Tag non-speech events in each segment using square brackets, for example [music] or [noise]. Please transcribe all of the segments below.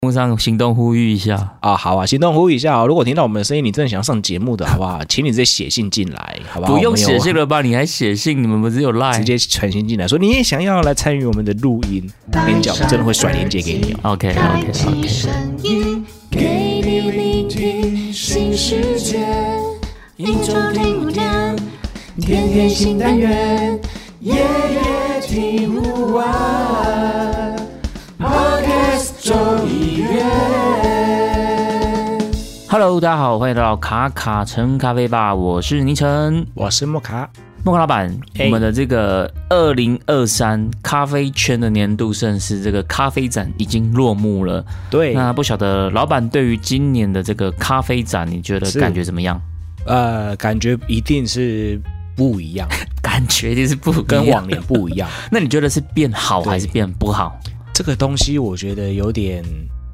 工商行动呼吁一下啊，好啊，行动呼吁一下啊！如果听到我们的声音，你真的想要上节目的，好不好？请你直接写信进来，好不好？不用写信了吧？你还写信？你们不是有 Line？直接传信进来，说你也想要来参与我们的录音。我跟你讲，我真的会甩链接给你。OK OK OK。给你聆听新世界，一周听五天，天天新单元。夜夜听不完，Podcast 众议院。Hello，大家好，欢迎来到卡卡城咖啡吧，我是倪晨，我是莫卡，莫卡老板。我们的这个二零二三咖啡圈的年度盛事，这个咖啡展已经落幕了。对，那不晓得老板对于今年的这个咖啡展，你觉得感觉怎么样？呃，感觉一定是。不一样，[laughs] 感觉就是不跟往年不一样。[laughs] 那你觉得是变好还是变不好？这个东西我觉得有点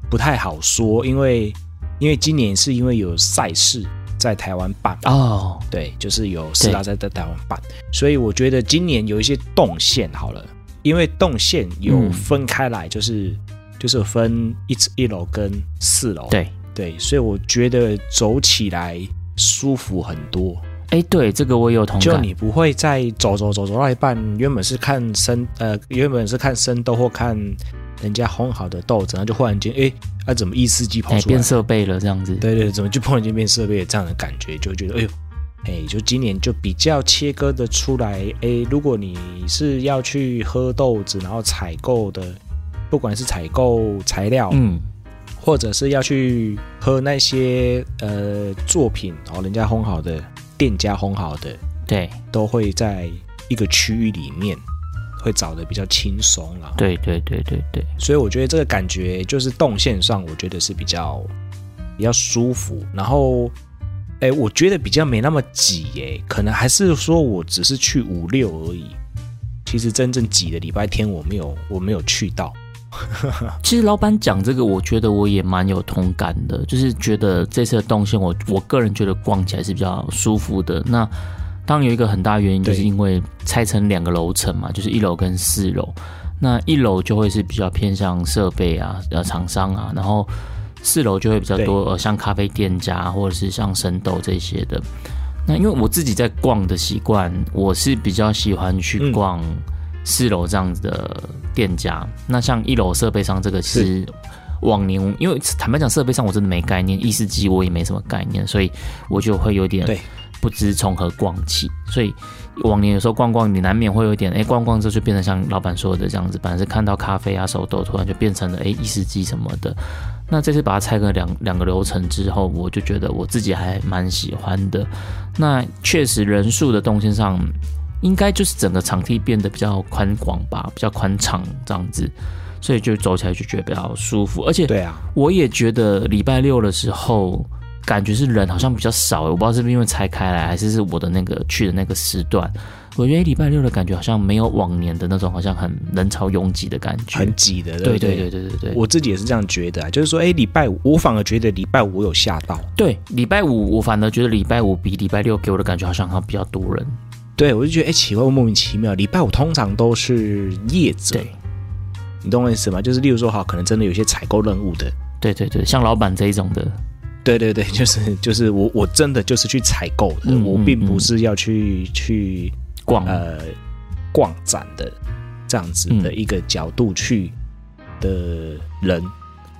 不太好说，因为因为今年是因为有赛事在台湾办哦，对，就是有四大赛在台湾办，所以我觉得今年有一些动线好了，因为动线有分开来，就是、嗯、就是分一一楼跟四楼，对。对，所以我觉得走起来舒服很多。哎，对，这个我有同感。就你不会再走走走走到一半，原本是看生呃，原本是看生豆或看人家烘好的豆子，然后就忽然间，哎，啊怎么意式机跑出来变设备了这样子？对对，怎么就忽然间变设备了这样的感觉，就觉得哎呦，哎，就今年就比较切割的出来。哎，如果你是要去喝豆子，然后采购的，不管是采购材料，嗯，或者是要去喝那些呃作品哦，人家烘好的。店家烘好的，对，都会在一个区域里面，会找的比较轻松啦。对对对对对，所以我觉得这个感觉就是动线上，我觉得是比较比较舒服。然后，哎，我觉得比较没那么挤，哎，可能还是说我只是去五六而已。其实真正挤的礼拜天，我没有，我没有去到。[laughs] 其实老板讲这个，我觉得我也蛮有同感的，就是觉得这次的动线我，我我个人觉得逛起来是比较舒服的。那当然有一个很大原因，就是因为拆成两个楼层嘛，就是一楼跟四楼。那一楼就会是比较偏向设备啊、呃厂商啊，然后四楼就会比较多呃像咖啡店家或者是像神豆这些的。那因为我自己在逛的习惯，我是比较喜欢去逛。四楼这样子的店家，那像一楼设备商这个是往年，因为坦白讲设备上我真的没概念，意式机我也没什么概念，所以我就会有点不知从何逛起。所以往年有时候逛逛，你难免会有点哎，逛逛之后就变成像老板说的这样子，本来是看到咖啡啊、手豆，突然就变成了哎意式机什么的。那这次把它拆个两两个流程之后，我就觉得我自己还蛮喜欢的。那确实人数的动线上。应该就是整个场地变得比较宽广吧，比较宽敞这样子，所以就走起来就觉得比较舒服。而且，对啊，我也觉得礼拜六的时候感觉是人好像比较少，我不知道是不是因为拆开来，还是是我的那个去的那个时段。我觉得礼拜六的感觉好像没有往年的那种，好像很人潮拥挤的感觉，很挤的。对对对对对对，我自己也是这样觉得啊，就是说，哎，礼拜五我反而觉得礼拜五有吓到。对，礼拜五我反而觉得礼拜五比礼拜六给我的感觉好像还比较多人。对，我就觉得哎，奇怪，莫名其妙。礼拜五通常都是业者，你懂我意思吗？就是例如说，哈，可能真的有些采购任务的，对对对，像老板这一种的，对对对，[laughs] 就是就是我我真的就是去采购的，嗯、我并不是要去、嗯、去逛呃逛展的这样子的一个角度去的人，嗯、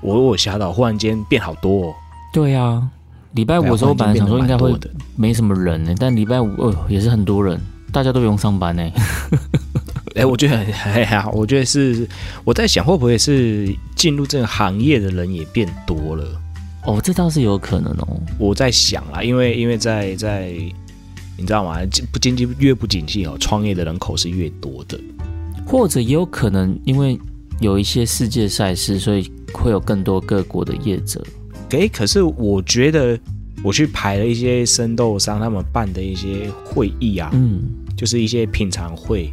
我我吓到，忽然间变好多哦。对呀、啊。礼拜五的时候，我本来想说应该会没什么人呢，但礼拜五哦也是很多人，大家都不用上班呢。[laughs] 哎、欸，我觉得很还好，我觉得是我在想会不会是进入这个行业的人也变多了？哦，这倒是有可能哦。我在想啦，因为因为在在你知道吗？不经济越不景气哦，创业的人口是越多的，或者也有可能因为有一些世界赛事，所以会有更多各国的业者。诶，可是我觉得我去排了一些生豆商他们办的一些会议啊，嗯，就是一些品尝会，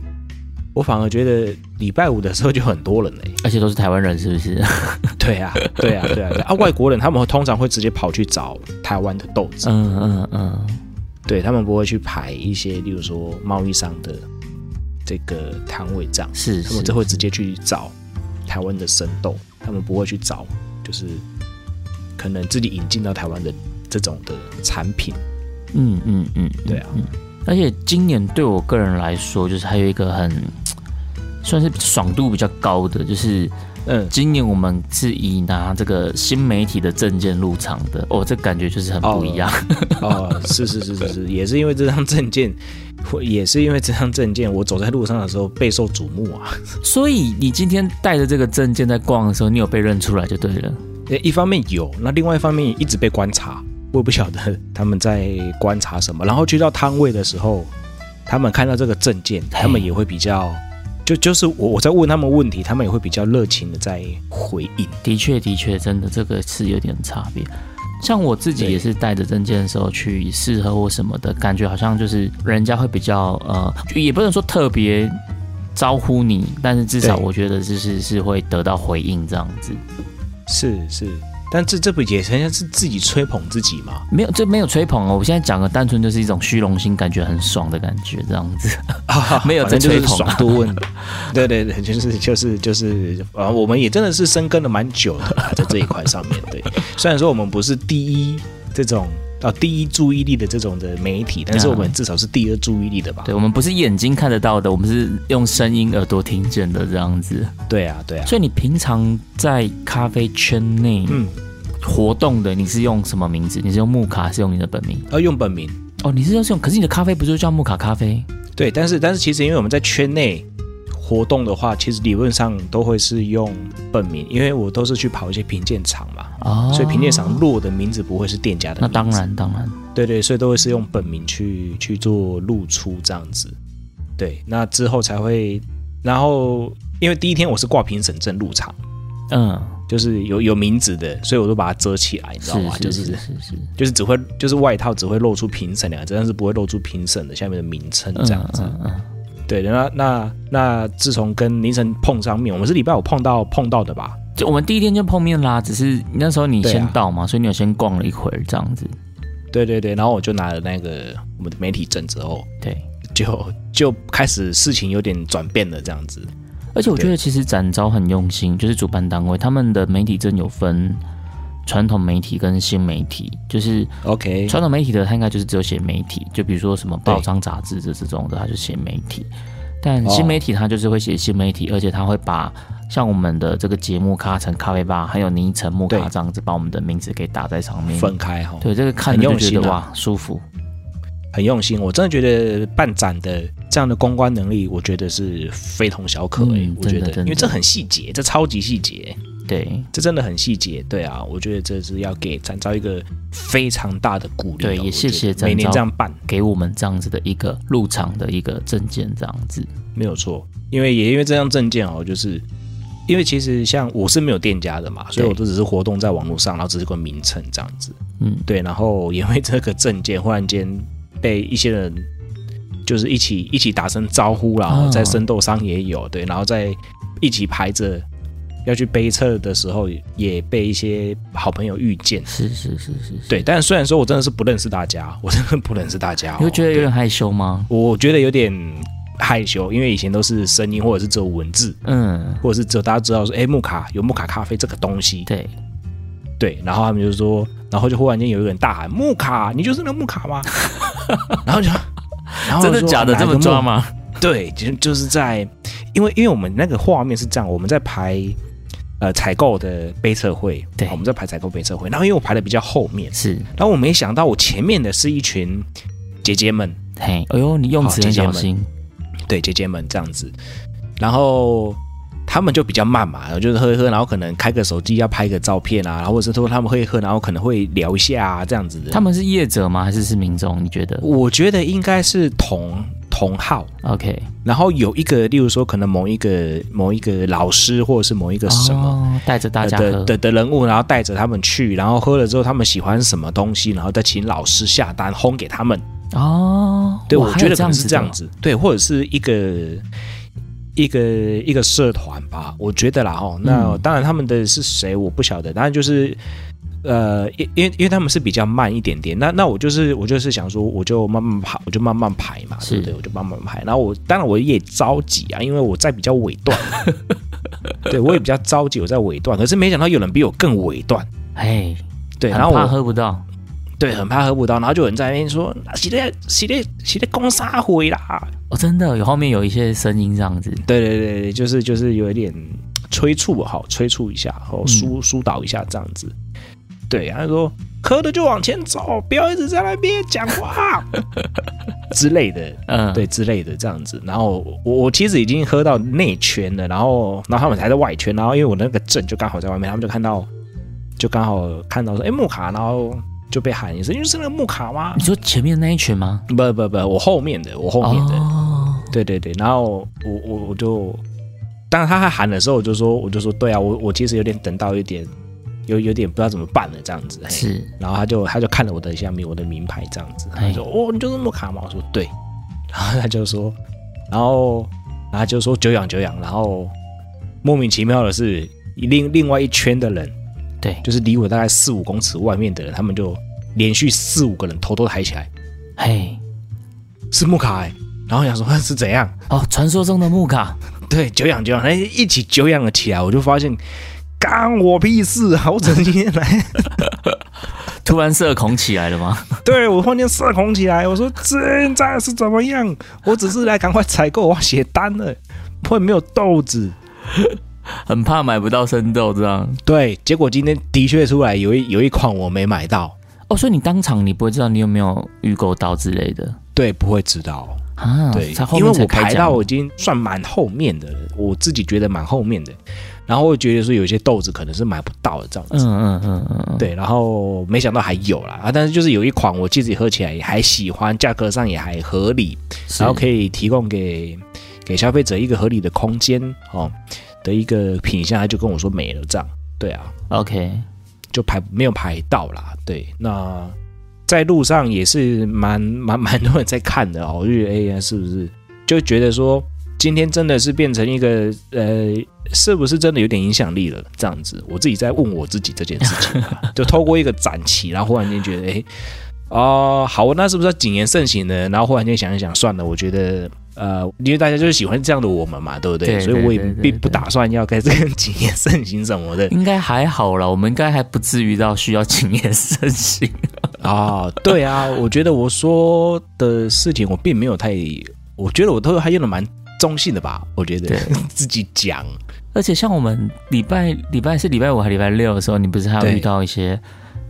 我反而觉得礼拜五的时候就很多人嘞，而且都是台湾人，是不是？[laughs] 对啊，对啊，对啊，啊，外国人他们会通常会直接跑去找台湾的豆子，嗯嗯嗯。对，他们不会去排一些，例如说贸易商的这个摊位这样，是，是他们就会直接去找台湾的生豆，他们不会去找就是可能自己引进到台湾的这种的产品。嗯嗯嗯，对啊，嗯。而且今年对我个人来说，就是还有一个很 [tsk] 算是爽度比较高的，就是。嗯，今年我们是以拿这个新媒体的证件入场的，哦，这感觉就是很不一样。哦，哦，是是是是是，[laughs] 也是因为这张证件，也是因为这张证件，我走在路上的时候备受瞩目啊。[laughs] 所以你今天带着这个证件在逛的时候，你有被认出来就对了。一方面有，那另外一方面一直被观察，我也不晓得他们在观察什么。然后去到摊位的时候，他们看到这个证件，他们也会比较。就就是我我在问他们问题，他们也会比较热情的在回应。的确的确，真的这个是有点差别。像我自己也是带着证件的时候去试喝或什么的，感觉好像就是人家会比较呃，也不能说特别招呼你，但是至少我觉得就是是会得到回应这样子。是是。但这这不也好像是自己吹捧自己吗？没有，这没有吹捧哦。我现在讲的单纯就是一种虚荣心，感觉很爽的感觉，这样子。啊、[laughs] 没有真吹捧，爽度问。对对对，就是就是就是啊，我们也真的是深耕了蛮久的，在这一块上面。对，虽然说我们不是第一这种。哦，第一注意力的这种的媒体，但是我们至少是第二注意力的吧？对，我们不是眼睛看得到的，我们是用声音、耳朵听见的这样子。对啊，对啊。所以你平常在咖啡圈内嗯活动的，你是用什么名字？你是用木卡，还是用你的本名？呃，用本名。哦，你是用，可是你的咖啡不就叫木卡咖啡？对，但是但是其实因为我们在圈内。活动的话，其实理论上都会是用本名，因为我都是去跑一些评鉴场嘛，哦，所以评鉴场落的名字不会是店家的名字。那当然，当然，对对，所以都会是用本名去去做露出这样子。对，那之后才会，然后因为第一天我是挂评审证入场，嗯，就是有有名字的，所以我都把它遮起来，你知道吗？就是是是，就是只会就是外套只会露出评审两个字，但是不会露出评审的下面的名称这样子。嗯嗯嗯对，那那那自从跟凌晨碰上面，我们是礼拜五碰到碰到的吧？就我们第一天就碰面啦，只是那时候你先到嘛，啊、所以你有先逛了一会儿这样子。对对对，然后我就拿了那个我们的媒体证之后，对，[laughs] 就就开始事情有点转变了这样子。而且我觉得其实展昭很用心，就是主办单位他们的媒体证有分。传统媒体跟新媒体就是 OK，传统媒体的它应该就是只有写媒体，就比如说什么报章杂志这这种的，它就写媒体。但新媒体它就是会写新媒体，而且它会把像我们的这个节目咖成咖啡吧，还有昵称木咖这样子，把我们的名字给打在上面，分开哈。对，这个看就觉得哇，舒服，很用心。我真的觉得办展的这样的公关能力，我觉得是非同小可诶、欸嗯。我觉得，因为这很细节，这超级细节。对，这真的很细节。对啊，我觉得这是要给展昭一个非常大的鼓励。对，也谢谢每年这样办，给我们这样子的一个入场的一个证件，这样子没有错。因为也因为这张证件哦，就是因为其实像我是没有店家的嘛，所以我都只是活动在网络上，然后只是个名称这样子。嗯，对。然后因为这个证件忽然间被一些人就是一起一起打声招呼，然后在生豆商也有、哦、对，然后在一起排着。要去背测的时候，也被一些好朋友遇见。是是是是，是，对。但虽然说我真的是不认识大家，[laughs] 我真的不认识大家、哦。你会觉得有点害羞吗？我觉得有点害羞，因为以前都是声音或者是只有文字，嗯，或者是只有大家知道说，哎，木卡有木卡咖啡这个东西。对对，然后他们就说，然后就忽然间有一个人大喊：“木卡，你就是那木卡吗？” [laughs] 然后就，然后真的假的这么抓吗？对，就就是在，因为因为我们那个画面是这样，我们在排。呃，采购的杯测会，对，我们在排采购杯测会。然后因为我排的比较后面，是，然后我没想到我前面的是一群姐姐们，嘿，哎呦，你用词很小心，对，姐姐们这样子。然后他们就比较慢嘛，就是喝一喝，然后可能开个手机要拍个照片啊，然后或者是说他们会喝，然后可能会聊一下啊，这样子的。他们是业者吗？还是是民众？你觉得？我觉得应该是同同号。OK，然后有一个，例如说可能某一个某一个老师，或者是某一个什么带着、哦、大家的的的人物，然后带着他们去，然后喝了之后他们喜欢什么东西，然后再请老师下单烘给他们。哦，对，我觉得可能是这样子，对，或者是一个一个一个社团吧，我觉得啦哦，那当然他们的是谁我不晓得，当然就是呃，因因为因为他们是比较慢一点点，那那我就是我就是想说，我就慢慢排，我就慢慢排嘛，对不对？我就慢慢排，然后我当然我也着急啊，因为我在比较尾段，[laughs] 对我也比较着急，我在尾段，可是没想到有人比我更尾段，哎，对，然后我怕喝不到。对，很怕喝不到，然后就有人在那边说：“洗的洗的洗的公杀回啦！”哦，真的有后面有一些声音这样子。对对对，就是就是有一点催促哈，催促一下，然后疏疏导一下这样子。嗯、对，他说：“喝的就往前走，不要一直在那边讲话之类的。[laughs] ”嗯，对，之类的这样子。然后我我其实已经喝到内圈了，然后然后他们才在外圈，然后因为我那个阵就刚好在外面，他们就看到就刚好看到说：“哎，木卡。”然后。就被喊一声，因为是那个木卡吗？你说前面那一群吗？不不不，我后面的，我后面的。哦、对对对，然后我我我就，当然他还喊的时候，我就说我就说对啊，我我其实有点等到一点，有有点不知道怎么办了这样子。是，然后他就他就看了我的下面我的名牌这样子，他就说哦，你就是木卡吗？我说对，然后他就说，然后然后他就说久仰久仰，然后莫名其妙的是另另外一圈的人。对，就是离我大概四五公尺外面的人，他们就连续四五个人头都抬起来，嘿，是木卡哎，然后想说是怎样？哦，传说中的木卡，对，久仰久仰，哎，一起久仰了起来，我就发现干我屁事啊！我怎么今天来？[laughs] 突然社恐起来了吗？[laughs] 对，我突然间社恐起来，我说现在是怎么样？我只是来赶快采购，我要写单了，会没有豆子。[laughs] 很怕买不到生豆，这样对。结果今天的确出来有一有一款我没买到哦，所以你当场你不会知道你有没有预购到之类的，对，不会知道啊。对，因为我排到我已经算蛮后面的了，我自己觉得蛮后面的。然后我觉得说有些豆子可能是买不到的这样子，嗯嗯嗯嗯，对。然后没想到还有啦啊，但是就是有一款我自己喝起来也还喜欢，价格上也还合理，然后可以提供给给消费者一个合理的空间哦。的一个品相，他就跟我说没了，这样对啊，OK，就排没有排到啦，对，那在路上也是蛮 [laughs] 蛮蛮多人在看的哦，我就觉得哎呀，是不是就觉得说今天真的是变成一个呃，是不是真的有点影响力了？这样子，我自己在问我自己这件事情，[laughs] 就透过一个展期，然后忽然间觉得哎，哦，好，那是不是要谨言慎行呢？然后忽然间想一想，算了，我觉得。呃，因为大家就是喜欢这样的我们嘛，对不对？对对对对对，所以我也并不打算要开始跟谨言慎行什么的。应该还好啦，我们应该还不至于到需要谨言慎行啊。[laughs] 对啊，我觉得我说的事情我并没有太，我觉得我都还用的蛮中性的吧。我觉得 [laughs] 自己讲，而且像我们礼拜礼拜是礼拜五还礼拜六的时候，你不是还要遇到一些。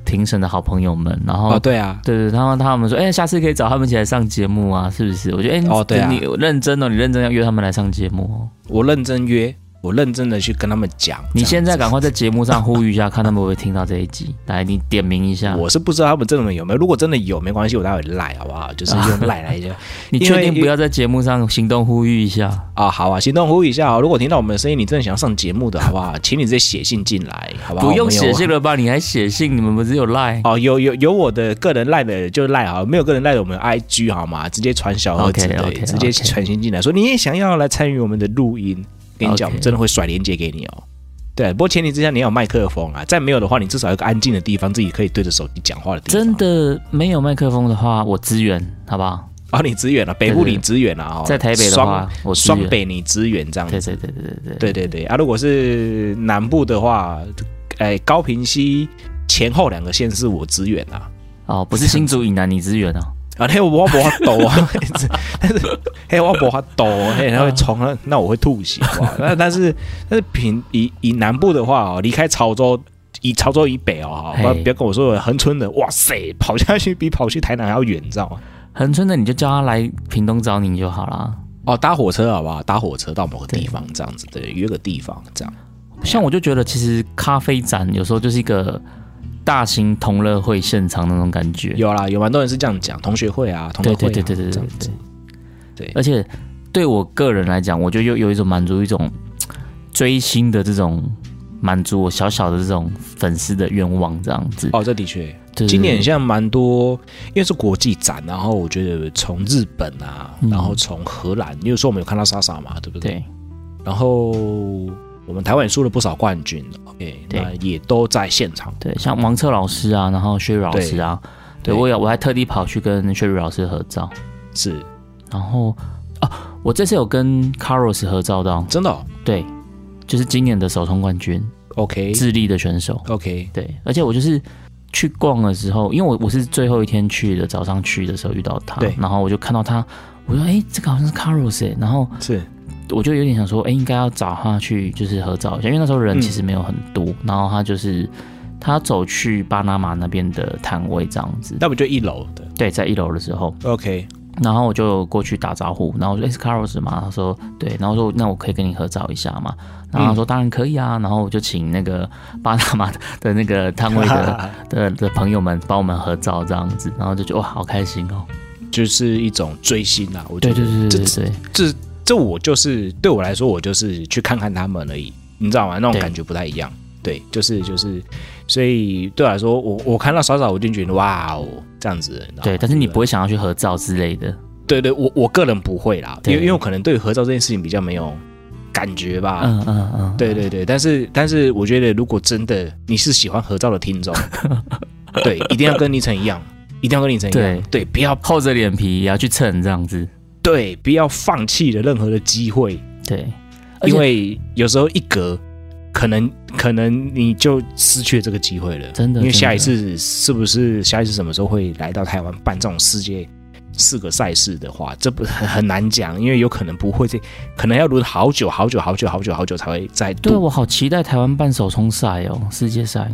评审的好朋友们，然后哦，对啊，对对，然后他们说，哎，下次可以找他们一起来上节目啊，是不是？我觉得，哎，哦，对啊，你认真哦，你认真要约他们来上节目哦，我认真约。我认真的去跟他们讲，你现在赶快在节目上呼吁一下，看他们会不会听到这一集。来，你点名一下。[laughs] 我是不知道他们真的有没有，如果真的有，没关系，我待会赖好不好？就是用赖来一下。[laughs] 你确定不要在节目上行动呼吁一下啊？好啊，行动呼吁一下啊！如果听到我们的声音，你真的想要上节目的，好不好？请你直接写信进来，好不好？不用写信了吧？你还写信？你们不是有赖？哦，有有有我的个人赖的就赖好，没有个人赖的我们 IG 好吗？直接传小盒子，对，直接传信进来，说你也想要来参与我们的录音。跟你讲，我们真的会甩链接给你哦。对，不过前提之下你要有麦克风啊。再没有的话，你至少有个安静的地方，自己可以对着手机讲话的地方。真的没有麦克风的话，我支援，好不好？啊，你支援了，北部你支援了啊。在台北的话，我双北你支援这样子。对对对对对对对对对啊！如果是南部的话，哎，高平溪前后两个县市我支援啊。哦，不是新竹以南你支援啊。啊，嘿，我不法抖啊，但 [laughs] 是嘿，我不法抖，嘿，他会冲啊，那我会吐血，好不好？那但是但是平以以南部的话哦，离开潮州，以潮州以北哦，不要不要跟我说恒春的，哇塞，跑下去比跑去台南还要远，你知道吗？恒春的你就叫他来屏东找你就好了。哦，搭火车好不好？搭火车到某个地方这样子，对，约个地方这样。像我就觉得，其实咖啡展有时候就是一个大型同乐会现场那种感觉。有啦，有蛮多人是这样讲，同学会啊，同乐会、啊、对对对对对对对。对，而且对我个人来讲，我觉得有有一种满足一种追星的这种满足我小小的这种粉丝的愿望，这样子。哦，这的确，今年像蛮多，因为是国际展，然后我觉得从日本啊，然后从荷兰，你、嗯、有时候我们有看到莎莎嘛，对不对？对。然后。我们台湾也输了不少冠军，OK，对，那也都在现场。对，像王策老师啊，然后薛瑞老师啊，对，对我也我还特地跑去跟薛瑞老师合照。是，然后啊，我这次有跟 Carlos 合照到，真的、哦？对，就是今年的首冲冠军，OK，智利的选手，OK，对，而且我就是去逛的时候，因为我我是最后一天去的，早上去的时候遇到他，对，然后我就看到他，我说，哎，这个好像是 Carlos 哎，然后是。我就有点想说，哎、欸，应该要找他去，就是合照一下，因为那时候人其实没有很多。嗯、然后他就是他走去巴拿马那边的摊位这样子，那不就一楼的？对，在一楼的时候，OK。然后我就过去打招呼，然后我说：“哎、欸，是 Carlos 吗？”他说：“对。”然后说：“那我可以跟你合照一下吗？”然后他说：“当然可以啊。”然后我就请那个巴拿马的那个摊位的 [laughs] 的的朋友们帮我们合照这样子，然后就觉得哇，好开心哦，就是一种追星啊！我觉得对对对对对，这。这我就是对我来说，我就是去看看他们而已，你知道吗？那种感觉不太一样。对，对，就是就是，所以对我来说，我我看到少少，我就觉得哇哦，这样子。对，但是你不会想要去合照之类的。对对，我我个人不会啦，因为因为我可能对合照这件事情比较没有感觉吧。嗯嗯嗯。对对对，但是但是，我觉得如果真的你是喜欢合照的听众，[laughs] 对，一定要跟倪晨一样，一定要跟倪晨一样，对对，不要厚着脸皮也要去蹭这样子。对，不要放弃了任何的机会。对，因为有时候一隔，可能可能你就失去了这个机会了。真的，因为下一次是不是下一次什么时候会来到台湾办这种世界四个赛事的话，这不很很难讲，因为有可能不会这，可能要轮好久好久好久好久好久才会再。对，我好期待台湾办手冲赛哦，世界赛。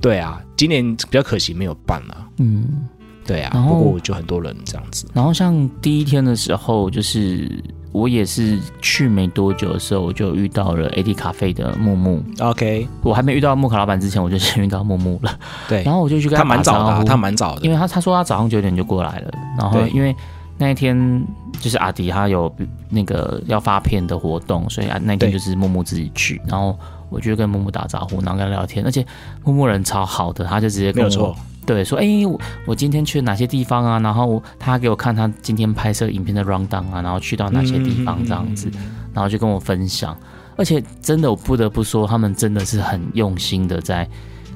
对啊，今年比较可惜没有办了。嗯。对啊，然后不过就很多人这样子。然后像第一天的时候，就是我也是去没多久的时候，我就遇到了 AD 咖啡的木木。OK，我还没遇到木卡老板之前，我就先遇到木木了。对，然后我就去跟他他蛮早的、啊，他蛮早的，因为他他说他早上九点就过来了。然后因为那一天就是阿迪他有那个要发片的活动，所以啊那天就是木木自己去。然后我就跟木木打招呼，然后跟他聊天，而且木木人超好的，他就直接跟我。对，说哎，我我今天去了哪些地方啊？然后他给我看他今天拍摄影片的 rundown 啊，然后去到哪些地方这样子，然后就跟我分享。而且真的，我不得不说，他们真的是很用心的在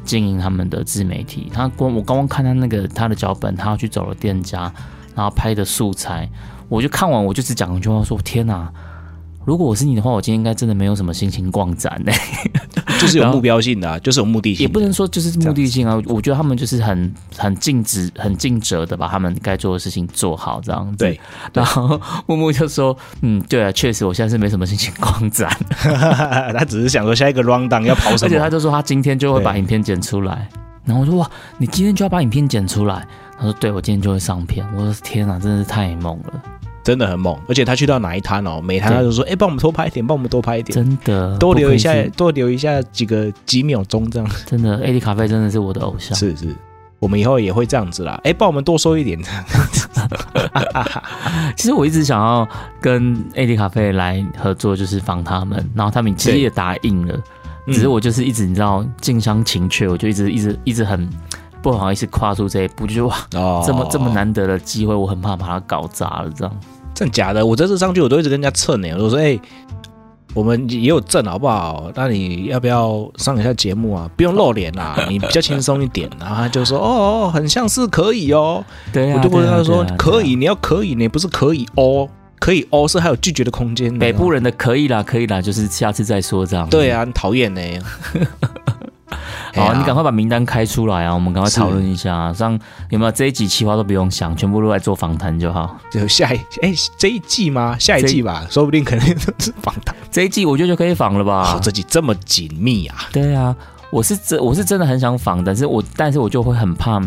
经营他们的自媒体。他光我刚刚看他那个他的脚本，他要去找了店家，然后拍的素材，我就看完我就只讲一句话说：天哪！如果我是你的话，我今天应该真的没有什么心情逛展呢。就是有目标性的、啊，就是有目的性。也不能说就是目的性啊，我觉得他们就是很很尽职、很尽责的把他们该做的事情做好，这样子。对。然后木木就说：“嗯，对啊，确实，我现在是没什么心情逛展。” [laughs] 他只是想说下一个 rundown 要跑什么，而且他就说他今天就会把影片剪出来。然后我说：“哇，你今天就要把影片剪出来？”他说：“对，我今天就会上片。”我说：“天啊，真的是太猛了。”真的很猛，而且他去到哪一摊哦，每摊他就说：“哎，帮我们多拍一点，帮我们多拍一点。”真的，多留一下，多留一下几个几秒钟这样。真的，AD 咖啡真的是我的偶像。[laughs] 是是，我们以后也会这样子啦。哎，帮我们多收一点。[laughs] 其实我一直想要跟 AD 咖啡来合作，就是访他们，然后他们其实也答应了，只是我就是一直你知道近乡情怯，我就一直一直一直很不好意思跨出这一步，就哇，哦、这么这么难得的机会，我很怕把它搞砸了这样。真假的？我这次上去，我都一直跟人家蹭呢。我说：“哎、欸，我们也有证好不好？那你要不要上一下节目啊？不用露脸啦，[laughs] 你比较轻松一点。”然后他就说：“哦，很像是可以哦。对啊”，我就跟他说：“可以？你要可以，你不是可以哦？可以哦，是还有拒绝的空间。”北部人的可以啦，可以啦，就是下次再说这样。对啊，很讨厌呢。[laughs] 好，你赶快把名单开出来啊！我们赶快讨论一下，像有没有这一集企划都不用想，全部都来做访谈就好。就下一哎、欸，这一季吗？下一季吧，说不定可能是访谈。[laughs] 这一季我觉得就可以访了吧？哦，这季这么紧密啊！对啊，我是真我是真的很想访，但是我但是我就会很怕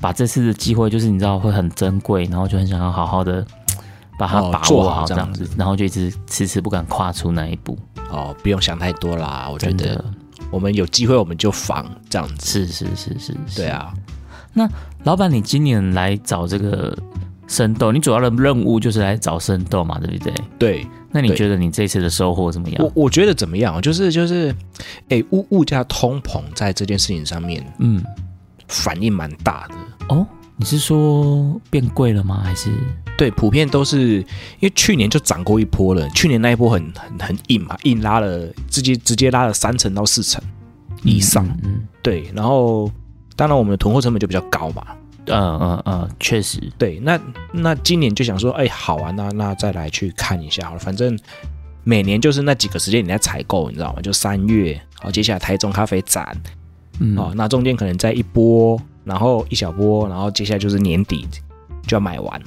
把这次的机会，就是你知道会很珍贵，然后就很想要好好的把它把握好这样子，然后就一直迟迟不敢跨出那一步。哦，不用想太多啦，我觉得我们有机会我们就访这样子。是是是是，是，对啊。那老板，你今年来找这个生豆，你主要的任务就是来找生豆嘛，对不对？对。那你觉得你这次的收获怎么样？我我觉得怎么样？就是就是，哎、欸，物物价通膨在这件事情上面，嗯，反应蛮大的哦。你是说变贵了吗？还是对，普遍都是因为去年就涨过一波了，去年那一波很很很硬嘛，硬拉了，直接直接拉了三成到四成以上，嗯，嗯，对。然后当然我们的囤货成本就比较高嘛。嗯嗯嗯，确实，对，那那今年就想说，哎，好啊，那那再来去看一下好了，反正每年就是那几个时间你在采购，你知道吗？就三月，好，接下来台中咖啡展，嗯，哦，那中间可能再一波，然后一小波，然后接下来就是年底就要买完，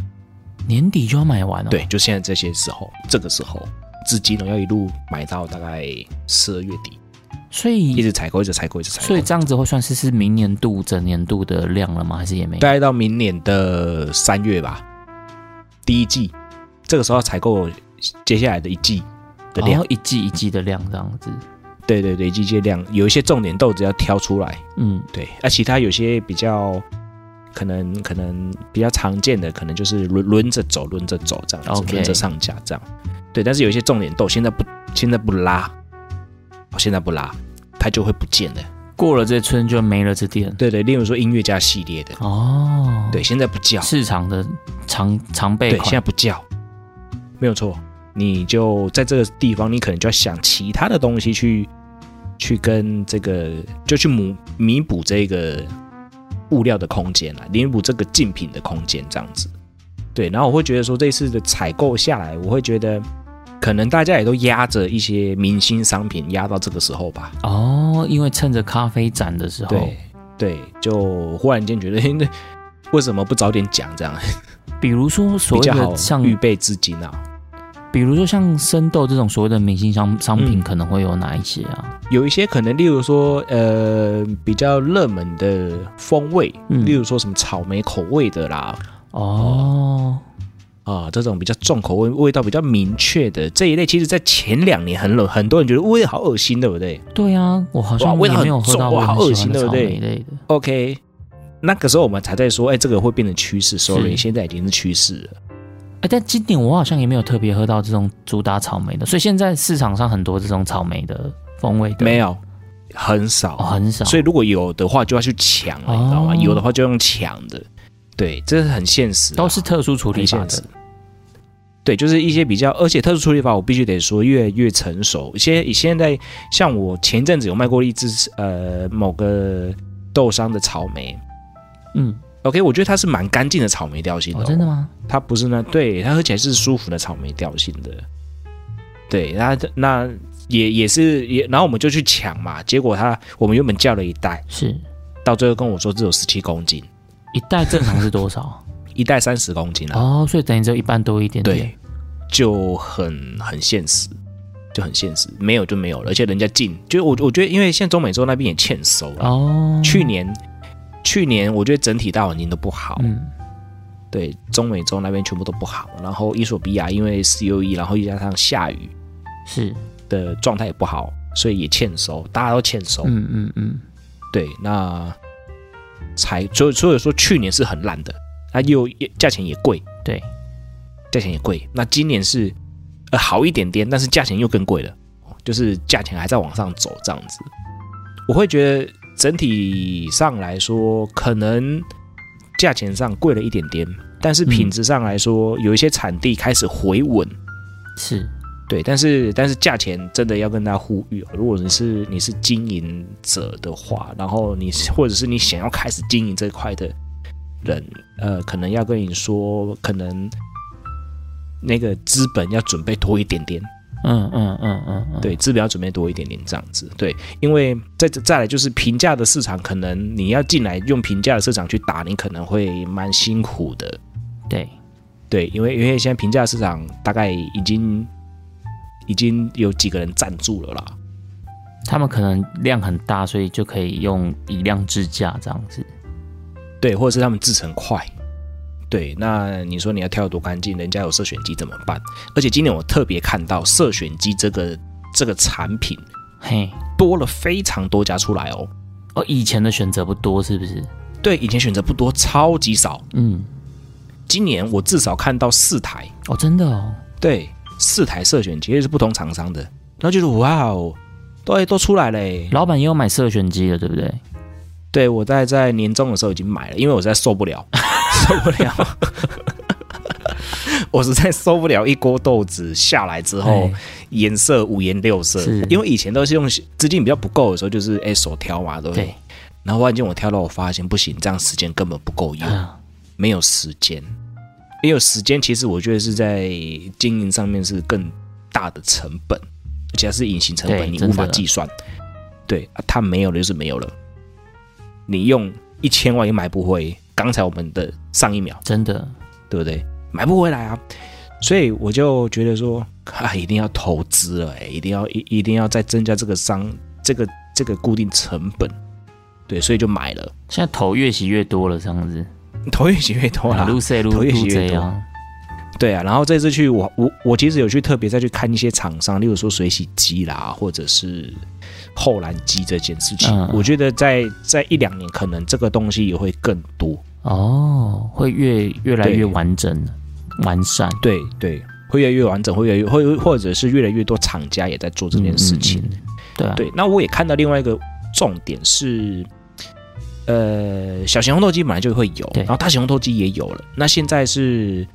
年底就要买完了，对，就现在这些时候，这个时候资金呢要一路买到大概十二月底。所以一直采购，一直采购，一直采购。所以这样子会算是是明年度整年度的量了吗？还是也没？大概到明年的三月吧，第一季，这个时候采购接下来的一季的量，哦、一季一季的量这样子。对对对，一季一季的量，有一些重点豆子要挑出来。嗯，对。那、啊、其他有些比较可能可能比较常见的，可能就是轮轮着走，轮着走这样子.轮着上架这样。对，但是有一些重点豆现在不现在不拉，现在不拉。它就会不见了，过了这村就没了这店。对对，例如说音乐家系列的哦，对，现在不叫市场的常常备款，对，现在不叫，没有错。你就在这个地方，你可能就要想其他的东西去去跟这个，就去弥弥补这个物料的空间啊，弥补这个竞品的空间，这样子。对，然后我会觉得说，这次的采购下来，我会觉得。可能大家也都压着一些明星商品压到这个时候吧。哦，因为趁着咖啡展的时候，对对，就忽然间觉得，那 [laughs] 为什么不早点讲这样？[laughs] 比如说所谓的像预备资金啊，比如说像生豆这种所谓的明星商商品，可能会有哪一些啊？嗯、有一些可能，例如说，呃，比较热门的风味，嗯、例如说什么草莓口味的啦，哦。啊，这种比较重口味、味道比较明确的这一类，其实，在前两年很冷，很多人觉得味道好恶心，对不对？对啊，我好像味道很没有喝到重，好恶心，对不对？类的。OK，那个时候我们才在说，哎，这个会变成趋势。Sorry，现在已经是趋势了。哎，但今年我好像也没有特别喝到这种主打草莓的，所以现在市场上很多这种草莓的风味的没有，很少，哦，很少。所以如果有的话，就要去抢了，哦，你知道吗？有的话就用抢的。对，这是很现实，都是特殊处理法的。对，就是一些比较，而且特殊处理法，我必须得说越来越成熟。现现在像我前阵子有卖过一支呃某个豆商的草莓，嗯，OK，我觉得它是蛮干净的草莓调性的。哦哦。真的吗？它不是那，对，它喝起来是舒服的草莓调性的。对，那那也也是也，然后我们就去抢嘛，结果他我们原本叫了一袋，是到最后跟我说只有十七公斤。一袋正常是多少？[laughs] 一袋三十公斤啊！哦，所以等于只有一半多一点点，对，就很很现实，就很现实，没有就没有了。而且人家进，就我我觉得，因为现在中美洲那边也欠收了。哦，去年去年我觉得整体大环境都不好，嗯，对，中美洲那边全部都不好。然后伊索比亚因为 COE，然后又加上下雨，是的状态也不好，所以也欠收，大家都欠收。嗯嗯嗯，对，那才所以所以说去年是很烂的。它又价钱也贵，对，价钱也贵。那今年是呃好一点点，但是价钱又更贵了，就是价钱还在往上走这样子。我会觉得整体上来说，可能价钱上贵了一点点，但是品质上来说，嗯、有一些产地开始回稳，是对。但是但是价钱真的要跟大家呼吁，如果你是你是经营者的话，然后你或者是你想要开始经营这块的。人呃，可能要跟你说，可能那个资本要准备多一点点，嗯嗯嗯嗯，嗯，对，资本要准备多一点点这样子，对，因为再再来就是平价的市场，可能你要进来用平价的市场去打，你可能会蛮辛苦的，对。对，因为因为现在平价市场大概已经已经有几个人站住了啦，他们可能量很大，所以就可以用以量制价这样子。对，或者是他们制成快，对，那你说你要挑多干净，人家有色选机怎么办？而且今年我特别看到色选机这个这个产品，嘿，多了非常多家出来哦。哦，以前的选择不多，是不是？对，以前选择不多，超级少。嗯，今年我至少看到四台哦，真的哦。对，四台色选机也是不同厂商的，然后就是哇哦，对都出来嘞。老板也有买色选机的，对不对？对，我在在年终的时候已经买了，因为我实在受不了，受不了，[laughs] 我实在受不了一锅豆子下来之后。颜色五颜六色，因为以前都是用资金比较不够的时候，就是哎手挑嘛，对不对？然后忽然间我挑到，我发现不行，这样时间根本不够用，嗯、没有时间，没有时间。其实我觉得是在经营上面是更大的成本，而且还是隐形成本，你无法计算。对啊，它没有了就是没有了，你用一千万也买不回。刚才我们的上一秒，真的对不对？买不回来啊！所以我就觉得说。啊，一定要投资了，哎，一定要一一定要再增加这个商这个这个固定成本，对，所以就买了。现在头越洗越多了，这样子，头越洗越多了，路色路越洗越多。对啊，然后这次去我我我其实有去特别再去看一些厂商，例如说水洗机啦，或者是后燃机这件事情，嗯、我觉得在在一两年可能这个东西也会更多哦，会越越来越完整对完善，对对。会越来越完整，会越来越会，或者是越来越多厂家也在做这件事情。嗯嗯、对、啊、对，那我也看到另外一个重点是，呃，小型烘豆机本来就会有，然后大型烘豆机也有了。那现在是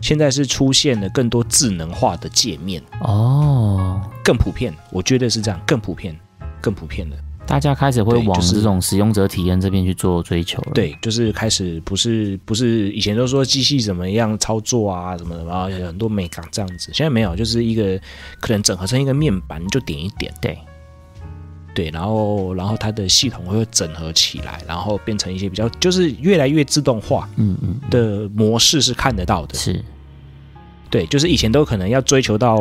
现在是出现了更多智能化的界面哦，更普遍，我觉得是这样，更普遍，更普遍的。大家开始会往这种使用者体验这边去做追求了。对，就是开始不是不是以前都说机器怎么样操作啊，什么的，然后有很多美感这样子。现在没有，就是一个可能整合成一个面板，你就点一点。对，对，然后然后它的系统会整合起来，然后变成一些比较就是越来越自动化，嗯嗯的模式是看得到的。是，对，就是以前都可能要追求到